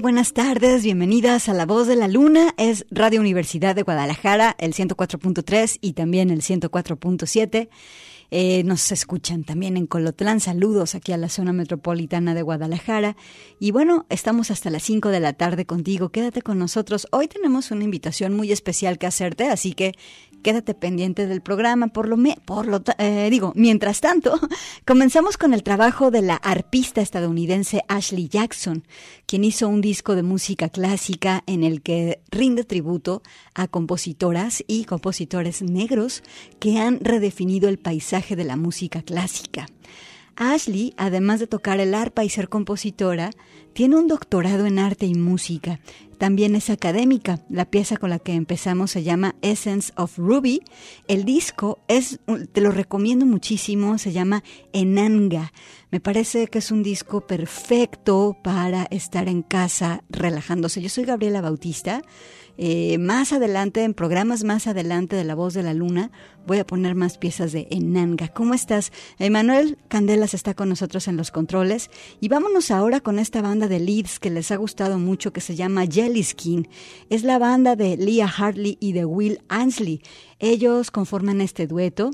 Buenas tardes, bienvenidas a La Voz de la Luna, es Radio Universidad de Guadalajara, el 104.3 y también el 104.7. Eh, nos escuchan también en Colotlán. Saludos aquí a la zona metropolitana de Guadalajara. Y bueno, estamos hasta las 5 de la tarde contigo. Quédate con nosotros. Hoy tenemos una invitación muy especial que hacerte, así que quédate pendiente del programa. Por lo, me, por lo eh, digo, mientras tanto, comenzamos con el trabajo de la arpista estadounidense Ashley Jackson, quien hizo un disco de música clásica en el que rinde tributo a compositoras y compositores negros que han redefinido el paisaje de la música clásica. Ashley, además de tocar el arpa y ser compositora, tiene un doctorado en arte y música. También es académica. La pieza con la que empezamos se llama Essence of Ruby. El disco es, te lo recomiendo muchísimo, se llama Enanga. Me parece que es un disco perfecto para estar en casa relajándose. Yo soy Gabriela Bautista eh, más adelante, en programas más adelante de La Voz de la Luna, voy a poner más piezas de Enanga. ¿Cómo estás? Emanuel Candelas está con nosotros en los controles y vámonos ahora con esta banda de leads que les ha gustado mucho que se llama Jelly Skin. Es la banda de Leah Hartley y de Will Ansley. Ellos conforman este dueto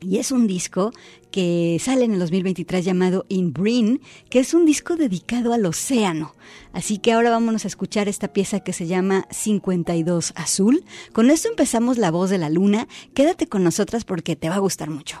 y es un disco que sale en el 2023 llamado In Brin, que es un disco dedicado al océano. Así que ahora vámonos a escuchar esta pieza que se llama 52 Azul. Con esto empezamos La Voz de la Luna. Quédate con nosotras porque te va a gustar mucho.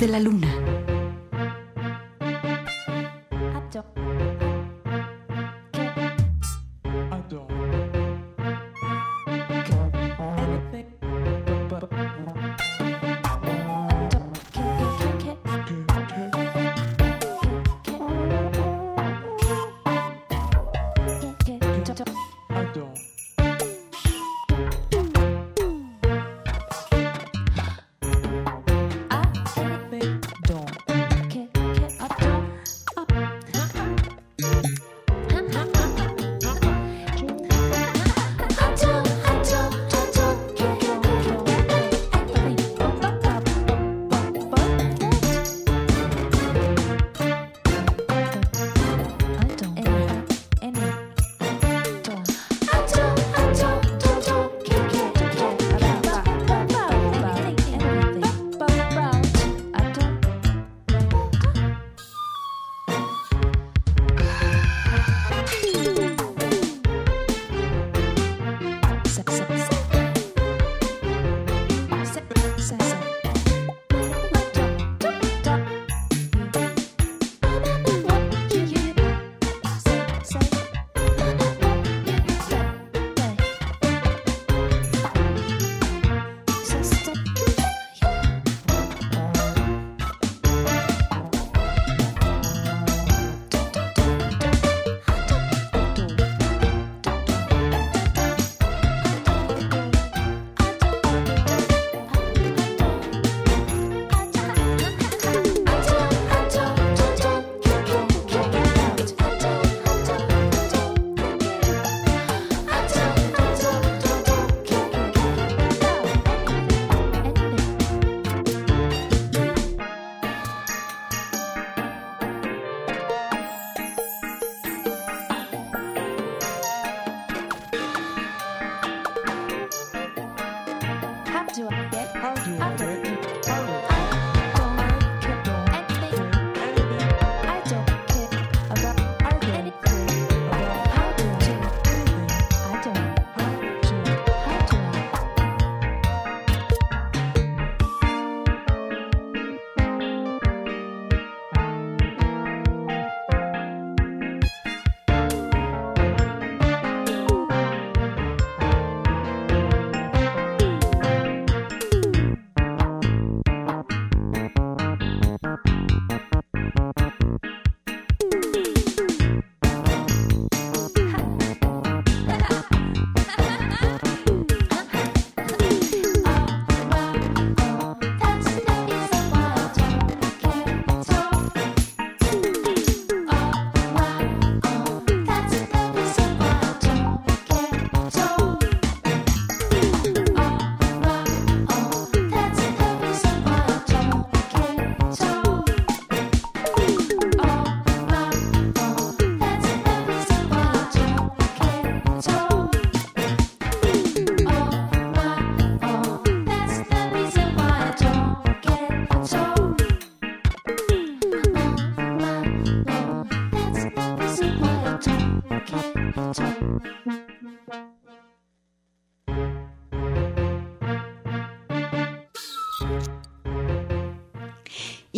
de la luna.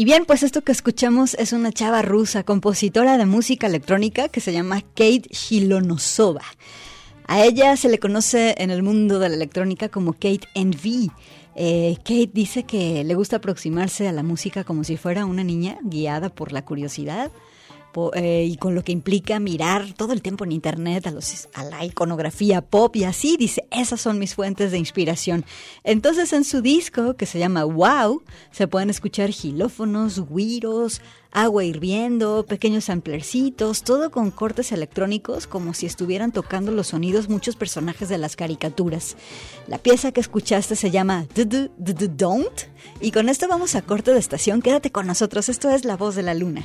Bien, pues esto que escuchamos es una chava rusa, compositora de música electrónica que se llama Kate Shilonosova. A ella se le conoce en el mundo de la electrónica como Kate NV. Eh, Kate dice que le gusta aproximarse a la música como si fuera una niña guiada por la curiosidad y con lo que implica mirar todo el tiempo en internet a, los, la iconografía pop y así dice, esas son mis fuentes de inspiración. Entonces en su disco que se llama Wow se pueden escuchar gilófonos, güiros, agua hirviendo, pequeños samplercitos, todo con cortes electrónicos como si estuvieran tocando los sonidos muchos personajes de las caricaturas. La pieza que escuchaste se llama Don't y con esto vamos a corte de estación. Quédate con nosotros, esto es La Voz de la Luna.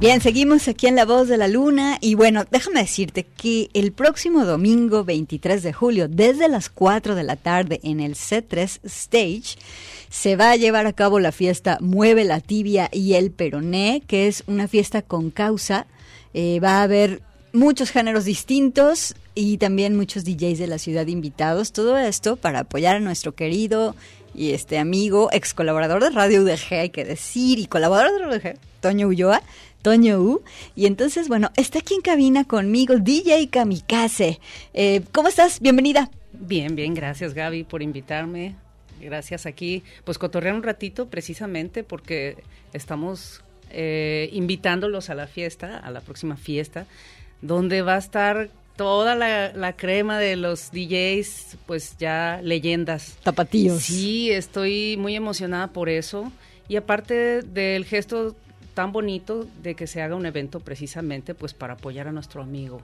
Bien, seguimos aquí en La Voz de la Luna y bueno, déjame decirte que el próximo domingo 23 de julio, desde las 4 de la tarde en el C3 Stage, se va a llevar a cabo la fiesta Mueve la Tibia y el Peroné, que es una fiesta con causa. Eh, va a haber muchos géneros distintos y también muchos DJs de la ciudad invitados. Todo esto para apoyar a nuestro querido y este amigo, ex colaborador de Radio UDG, hay que decir, y colaborador de Radio UDG, Toño Ulloa, Toño U. Y entonces, bueno, está aquí en cabina conmigo DJ Kamikaze. Eh, ¿Cómo estás? Bienvenida. Bien, bien, gracias Gaby por invitarme. Gracias aquí, pues cotorrear un ratito precisamente porque estamos eh, invitándolos a la fiesta, a la próxima fiesta, donde va a estar toda la, la crema de los DJs, pues ya leyendas. Tapatíos. Sí, estoy muy emocionada por eso. Y aparte del gesto tan bonito de que se haga un evento precisamente pues para apoyar a nuestro amigo.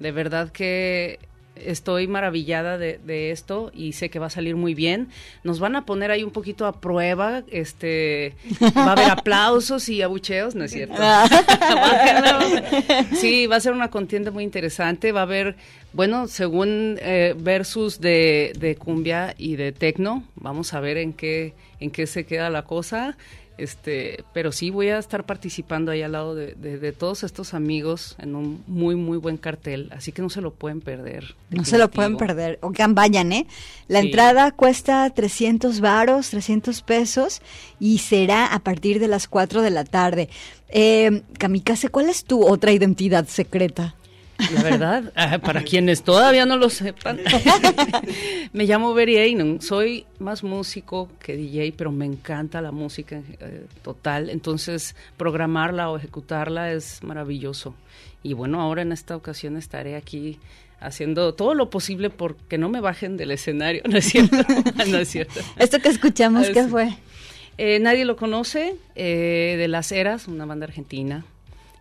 De verdad que estoy maravillada de, de, esto y sé que va a salir muy bien. Nos van a poner ahí un poquito a prueba, este, va a haber aplausos y abucheos, ¿no es cierto? sí, va a ser una contienda muy interesante, va a haber, bueno, según eh, versus de, de cumbia y de tecno, vamos a ver en qué, en qué se queda la cosa. Este, pero sí voy a estar participando ahí al lado de, de, de, todos estos amigos en un muy, muy buen cartel, así que no se lo pueden perder. No se lo pueden perder. Oigan, vayan, ¿eh? La sí. entrada cuesta 300 varos, 300 pesos y será a partir de las 4 de la tarde. Eh, Kamikaze, ¿cuál es tu otra identidad secreta? La verdad, para quienes todavía no lo sepan, me llamo Berry Einon. Soy más músico que DJ, pero me encanta la música eh, total. Entonces, programarla o ejecutarla es maravilloso. Y bueno, ahora en esta ocasión estaré aquí haciendo todo lo posible porque no me bajen del escenario, ¿no es cierto? no es cierto. Esto que escuchamos, ¿qué fue? Eh, nadie lo conoce, eh, de Las Heras, una banda argentina.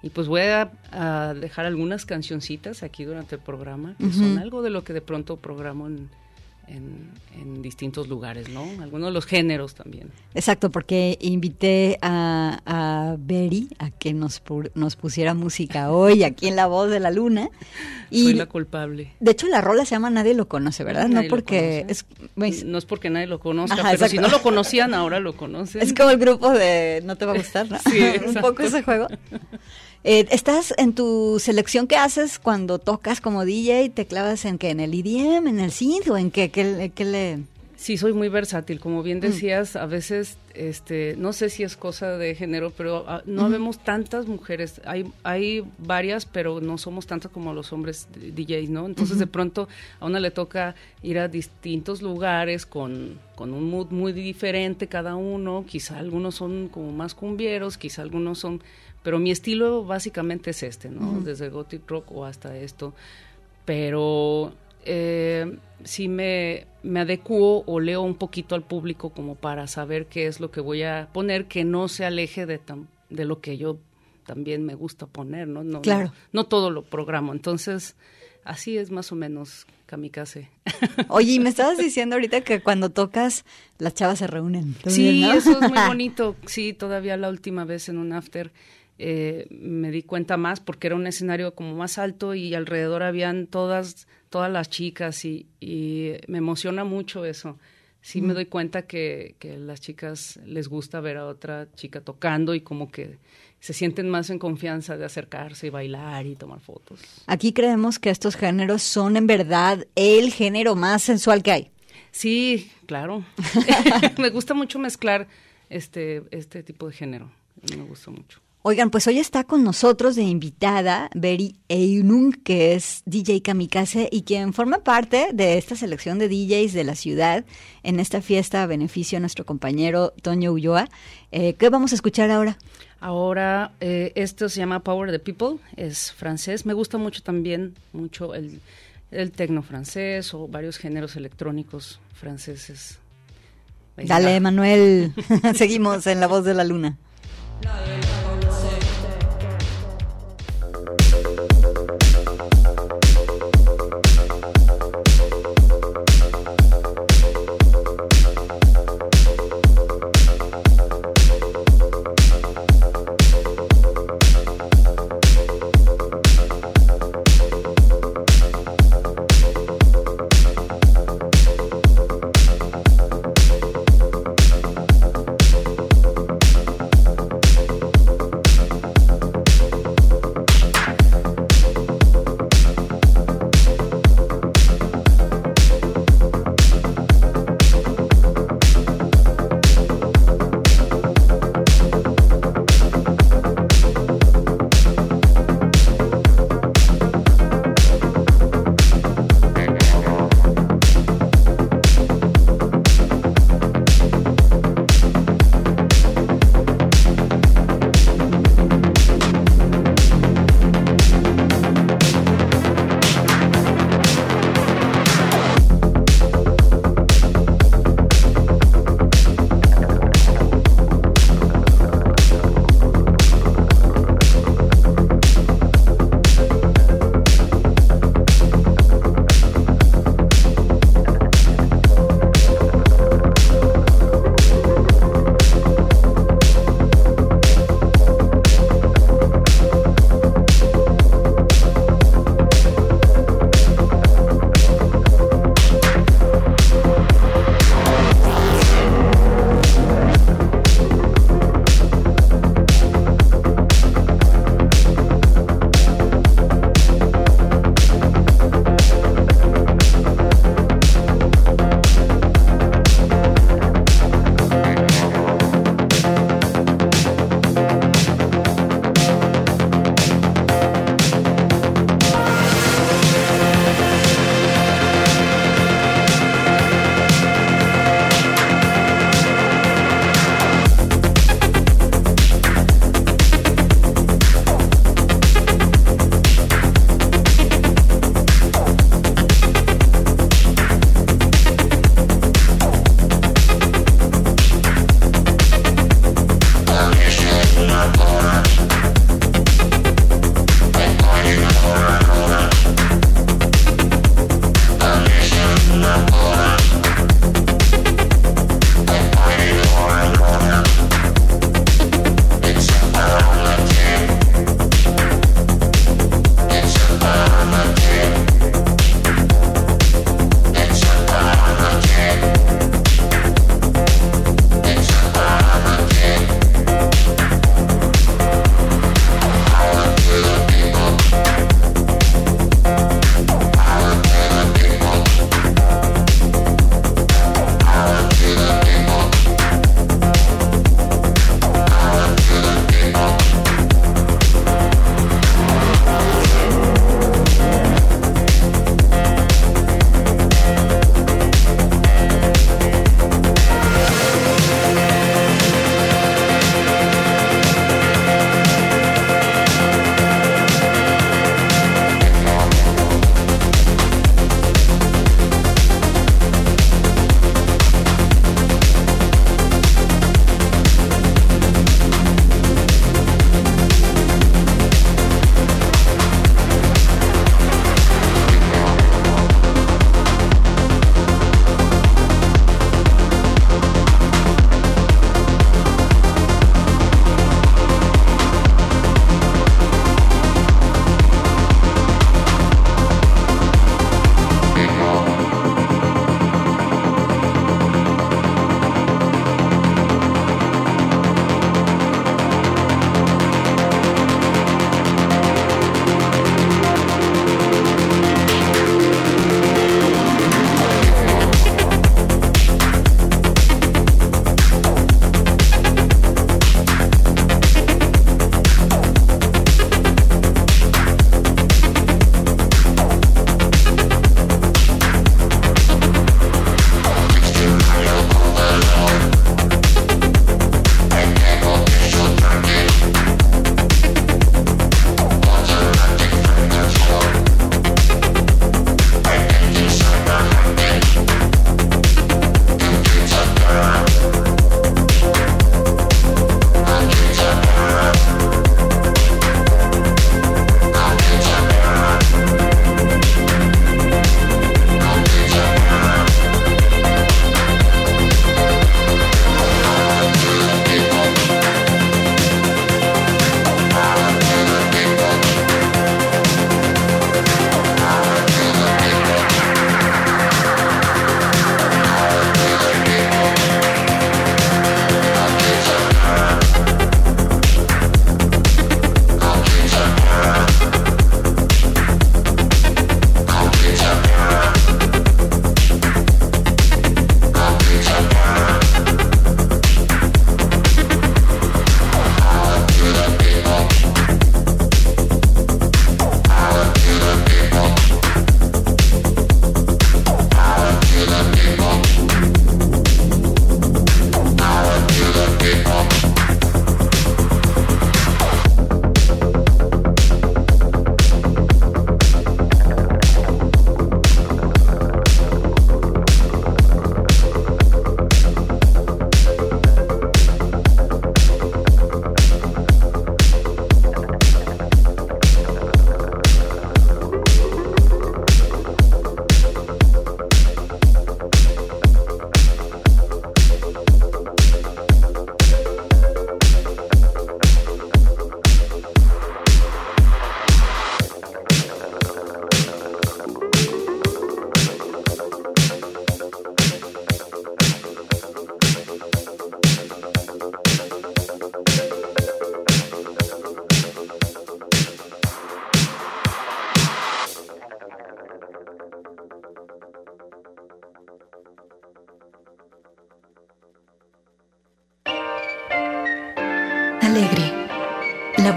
Y pues voy a, a, dejar algunas cancioncitas aquí durante el programa, que uh -huh. son algo de lo que de pronto programo en, en, en, distintos lugares, ¿no? Algunos de los géneros también. Exacto, porque invité a, a Berry a que nos, nos pusiera música hoy aquí en La Voz de la Luna. Y Soy la culpable. De hecho, la rola se llama Nadie lo conoce, ¿verdad? Nadie no porque es, no es porque nadie lo conozca, Ajá, pero si no lo conocían, ahora lo conocen. Es como el grupo de No te va a gustar, ¿no? sí, Un poco ese juego. Eh, ¿Estás en tu selección que haces cuando tocas como DJ? ¿Te clavas en qué? ¿En el EDM, en el synth o en qué? ¿Qué, qué le...? Sí, soy muy versátil. Como bien decías, mm. a veces, este, no sé si es cosa de género, pero uh, no vemos tantas mujeres. Hay, hay varias, pero no somos tantas como los hombres DJs, ¿no? Entonces, de pronto, a una le toca ir a distintos lugares con, con un mood muy diferente cada uno. Quizá algunos son como más cumbieros, quizá algunos son pero mi estilo básicamente es este, ¿no? Uh -huh. Desde gothic rock o hasta esto. Pero eh, sí me, me adecuo o leo un poquito al público como para saber qué es lo que voy a poner que no se aleje de, tam, de lo que yo también me gusta poner, ¿no? no claro. No, no todo lo programo. Entonces, así es más o menos kamikaze. Oye, y me estabas diciendo ahorita que cuando tocas las chavas se reúnen. Sí, ¿no? eso es muy bonito. Sí, todavía la última vez en un after eh, me di cuenta más porque era un escenario como más alto y alrededor habían todas todas las chicas y, y me emociona mucho eso. Sí mm. me doy cuenta que, que las chicas les gusta ver a otra chica tocando y como que se sienten más en confianza de acercarse y bailar y tomar fotos. Aquí creemos que estos géneros son en verdad el género más sensual que hay. Sí, claro. me gusta mucho mezclar este, este tipo de género. Me gusta mucho. Oigan, pues hoy está con nosotros de invitada Beri Einung, que es DJ Kamikaze y quien forma parte de esta selección de DJs de la ciudad en esta fiesta a beneficio de nuestro compañero Toño Ulloa. Eh, ¿Qué vamos a escuchar ahora? Ahora, eh, esto se llama Power the People, es francés. Me gusta mucho también, mucho el, el tecno francés o varios géneros electrónicos franceses. Dale, Manuel. Seguimos en La Voz de la Luna.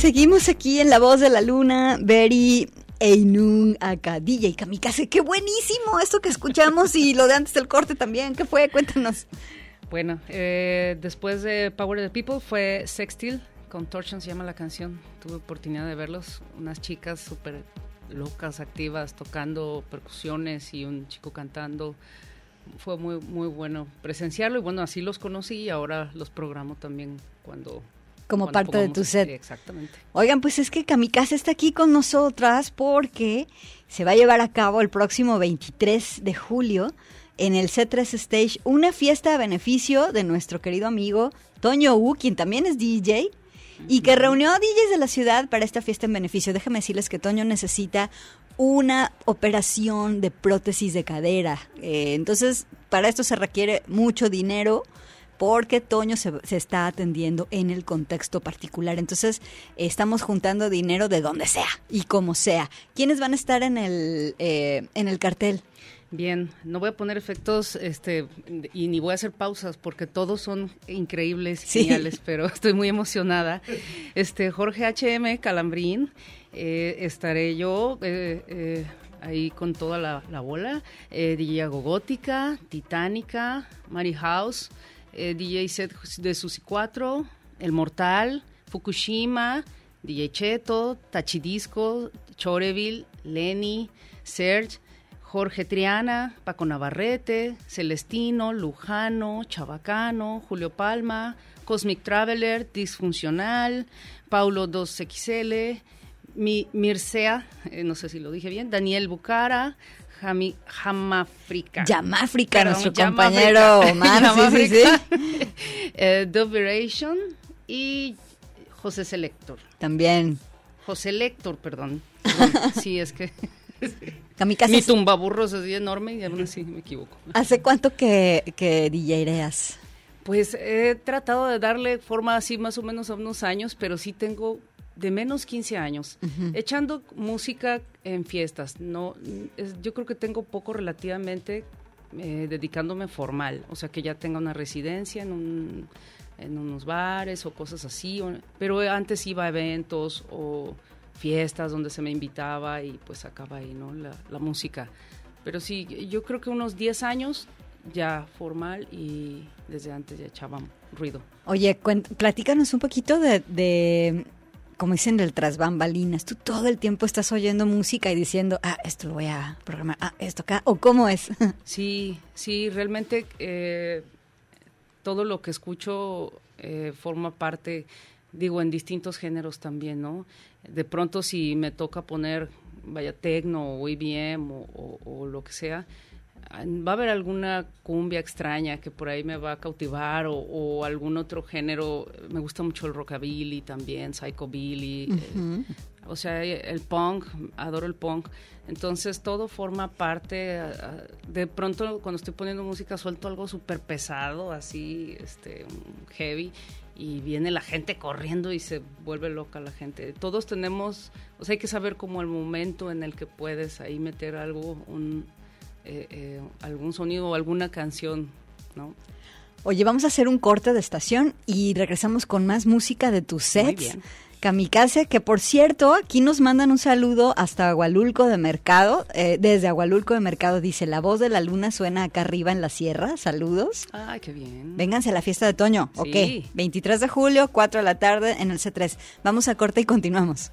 Seguimos aquí en La Voz de la Luna, Beri Einun Akadilla y Kamikaze. ¡Qué buenísimo esto que escuchamos y lo de antes del corte también! ¿Qué fue? Cuéntanos. Bueno, eh, después de Power of the People fue Sextil, con Torsion se llama la canción. Tuve oportunidad de verlos, unas chicas súper locas, activas, tocando percusiones y un chico cantando. Fue muy, muy bueno presenciarlo y bueno, así los conocí y ahora los programo también cuando... Como parte de pongo tu set. Exactamente. Oigan, pues es que Kamikaze está aquí con nosotras porque se va a llevar a cabo el próximo 23 de julio en el C3 Stage una fiesta a beneficio de nuestro querido amigo Toño U, quien también es DJ y que reunió a DJs de la ciudad para esta fiesta en beneficio. Déjame decirles que Toño necesita una operación de prótesis de cadera. Eh, entonces, para esto se requiere mucho dinero porque Toño se, se está atendiendo en el contexto particular. Entonces, estamos juntando dinero de donde sea y como sea. ¿Quiénes van a estar en el, eh, en el cartel? Bien, no voy a poner efectos este, y ni voy a hacer pausas porque todos son increíbles, Sí. geniales, pero estoy muy emocionada. Este Jorge HM Calambrín, eh, estaré yo, eh, eh, ahí con toda la, la bola. Eh, DJ Agogótica, Titánica, Mary House, eh, DJ set de Susi 4, El Mortal, Fukushima, DJ Cheto, Tachidisco, Choreville, Lenny, Serge, Jorge Triana, Paco Navarrete, Celestino, Lujano, Chabacano, Julio Palma, Cosmic Traveler, Disfuncional, Paulo 2XL, Mi, Mircea, eh, no sé si lo dije bien, Daniel Bucara, Jami, Jamafrica. Yamáfrica, Perdón, nuestro compañero Omar. Sí, sí, sí. Eh, Duberation y José Selector. También. José Lector, perdón. Perdón, Sí, es que Kamikaze, mi tumbaburros es enorme y aún así me equivoco. ¿hace cuánto que, que DJereas? Pues he tratado de darle forma así más o menos a unos años, pero sí tengo de menos 15 años, echando música en fiestas. No, es- yo creo que tengo poco relativamente eh, dedicándome formal, o sea que ya tenga una residencia en, un- en unos bares o cosas así, o- pero antes iba a eventos o fiestas donde se me invitaba y pues sacaba ahí, ¿no? La, la música. Pero sí, yo creo que unos 10 años ya formal y desde antes ya echaba ruido. Oye, platícanos un poquito de, de, como dicen, del tras bambalinas. Tú todo el tiempo estás oyendo música y diciendo, ah, esto lo voy a programar, ah, esto acá, o cómo es. Sí, sí, realmente eh, todo lo que escucho eh, forma parte, digo, en distintos géneros también, ¿no? De pronto si me toca poner, vaya, tecno o IBM o, o- lo que sea, va a haber alguna cumbia extraña que por ahí me va a cautivar o, o algún otro género. Me gusta mucho el rockabilly también, psychobilly. eh, o sea, el punk, adoro el punk. Entonces todo forma parte. ah, De pronto cuando estoy poniendo música suelto algo súper pesado, así, este, heavy, y viene la gente corriendo y se vuelve loca la gente. Todos tenemos, o sea, hay que saber como el momento en el que puedes ahí meter algo, un, eh, eh, algún sonido o alguna canción, ¿no? Oye, vamos a hacer un corte de estación y regresamos con más música de tus Muy sets. bien. Kamikaze, que por cierto, aquí nos mandan un saludo hasta Agualulco de Mercado. Eh, desde Agualulco de Mercado dice, la voz de la luna suena acá arriba en la sierra. Saludos. Ay, qué bien. Vénganse a la fiesta de Toño, Sí. ¿ok? 23 de julio, 4 de la tarde en el C3. Vamos a corte y continuamos.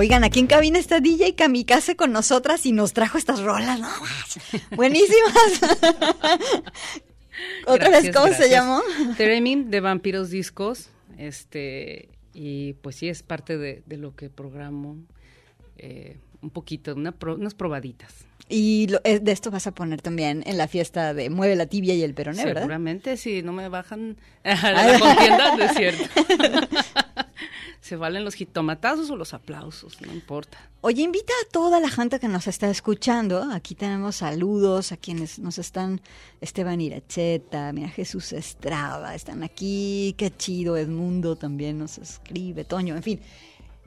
Oigan, aquí en cabina está DJ Kamikaze con nosotras y nos trajo estas rolas, ¿no? Buenísimas. Otra vez, Gracias, ¿cómo se llamó? Theremin de Vampiros Discos. Este, y pues sí, es parte de, de lo que programo. eh, un poquito, una pro- unas probaditas. Y lo- eh, de esto vas a poner también en la fiesta de Mueve la tibia y el peroné, ¿verdad? Seguramente si no me bajan a la contienda, no es cierto. Se valen los jitomatazos o los aplausos, no importa. Oye, invita a toda la gente que nos está escuchando. Aquí tenemos saludos a quienes nos están. Esteban Iracheta, mira, Jesús Estrada, están aquí. Qué chido, Edmundo también nos escribe, Toño, en fin.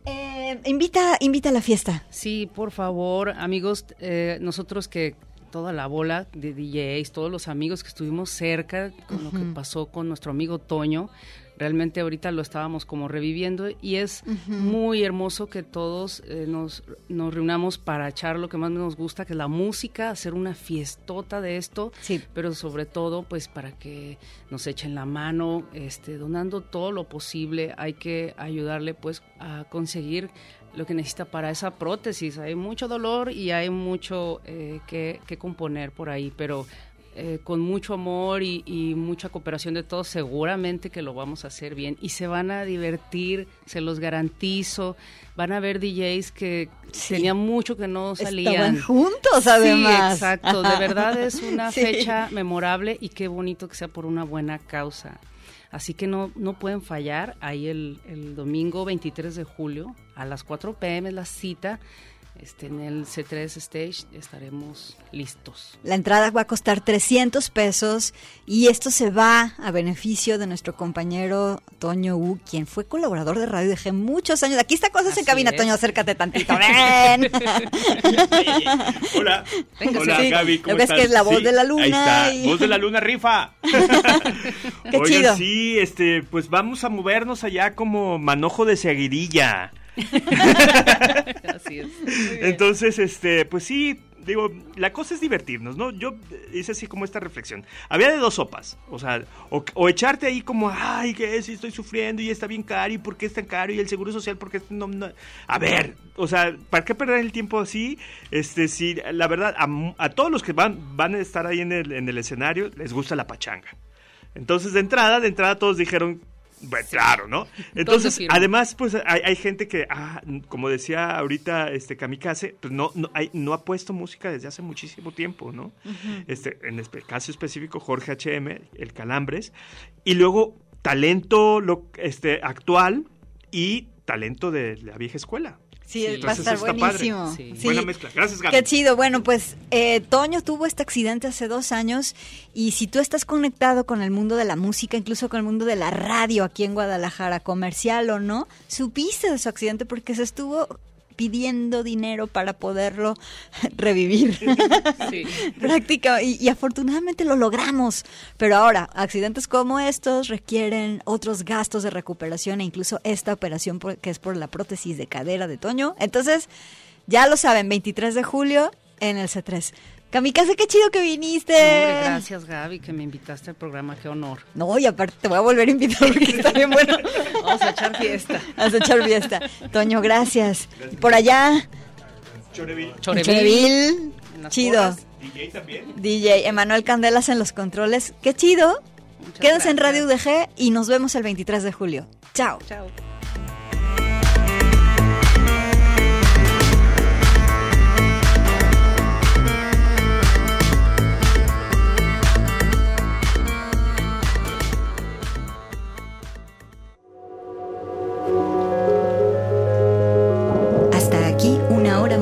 Eh, invita, invita a la fiesta. Sí, por favor, amigos, eh, nosotros que toda la bola de DJs, todos los amigos que estuvimos cerca con lo que pasó con nuestro amigo Toño, realmente ahorita lo estábamos como reviviendo y es muy hermoso que todos eh, nos, nos reunamos para echar lo que más nos gusta, que es la música, hacer una fiestota de esto, Sí. pero sobre todo pues para que nos echen la mano, este, donando todo lo posible, hay que ayudarle pues a conseguir lo que necesita para esa prótesis. Hay mucho dolor y hay mucho eh, que, que componer por ahí, pero eh, con mucho amor y, y mucha cooperación de todos, seguramente que lo vamos a hacer bien y se van a divertir, se los garantizo. Van a ver DJs que Sí. tenían mucho que no salían. Estaban juntos, además. Sí, exacto. De verdad es una Sí. fecha memorable y qué bonito que sea por una buena causa. Así que no, no pueden fallar. Ahí el, el domingo 23 de julio a las 4 pm es la cita. Este, en el C3 Stage estaremos listos. La entrada va a costar 300 pesos y esto se va a beneficio de nuestro compañero Toño U, quien fue colaborador de Radio DG muchos años. Aquí está Cosas en Así Cabina, es. Toño, acércate tantito. Ven. Hola. Venga, Hola, sí. Gaby, Lo ¿cómo que es que estás? es la voz de la luna Ahí está. y- Voz de la luna rifa. Qué Oigan, chido. sí, este, pues vamos a movernos allá como manojo de seguidilla. Así es. Entonces, este, pues sí, digo, la cosa es divertirnos, ¿no? Yo hice así como esta reflexión. Había de dos sopas, o sea, o, o echarte ahí como, ay, ¿qué es? Y estoy sufriendo y está bien caro, ¿y por qué es tan caro? Y el seguro social, ¿por qué no, no? A ver, o sea, ¿para qué perder el tiempo así? Este, sí, la verdad, a todos los que van, van a estar ahí en el, en el escenario, les gusta la pachanga. Entonces, de entrada, de entrada todos dijeron, bueno, claro, ¿no? Entonces, además, pues hay, hay gente que, ah, como decía ahorita este Kamikaze, pues no, no, hay- no ha puesto música desde hace muchísimo tiempo, ¿no? este, en este caso específico, Jorge HM, el Calambres, y luego talento lo, este, actual y talento de la vieja escuela. Sí, va a estar buenísimo. Sí. Buena mezcla. Gracias, Gaby. Qué chido. Bueno, pues eh, Toño tuvo este accidente hace dos años y si tú estás conectado con el mundo de la música, incluso con el mundo de la radio aquí en Guadalajara, comercial o no, supiste de su accidente porque se estuvo pidiendo dinero para poderlo revivir. Sí. Práctica y, y afortunadamente lo logramos. Pero ahora, accidentes como estos requieren otros gastos de recuperación e incluso esta operación por- que es por la prótesis de cadera de Toño. Entonces, ya lo saben, 23 de julio en el C3. Kamikaze, qué chido que viniste. Hombre, gracias Gaby que me invitaste al programa, qué honor. No, y aparte te voy a volver a invitar porque está bien bueno. Vamos a echar fiesta. Vas a echar fiesta. Toño, gracias. Por allá, Chorevil. Chorevil. Chorevil, En las chido. DJ también. DJ Emanuel Candelas en los controles. Qué chido. Muchas Quédense en. Radio UDG y nos vemos el 23 de julio. Chao. Chao.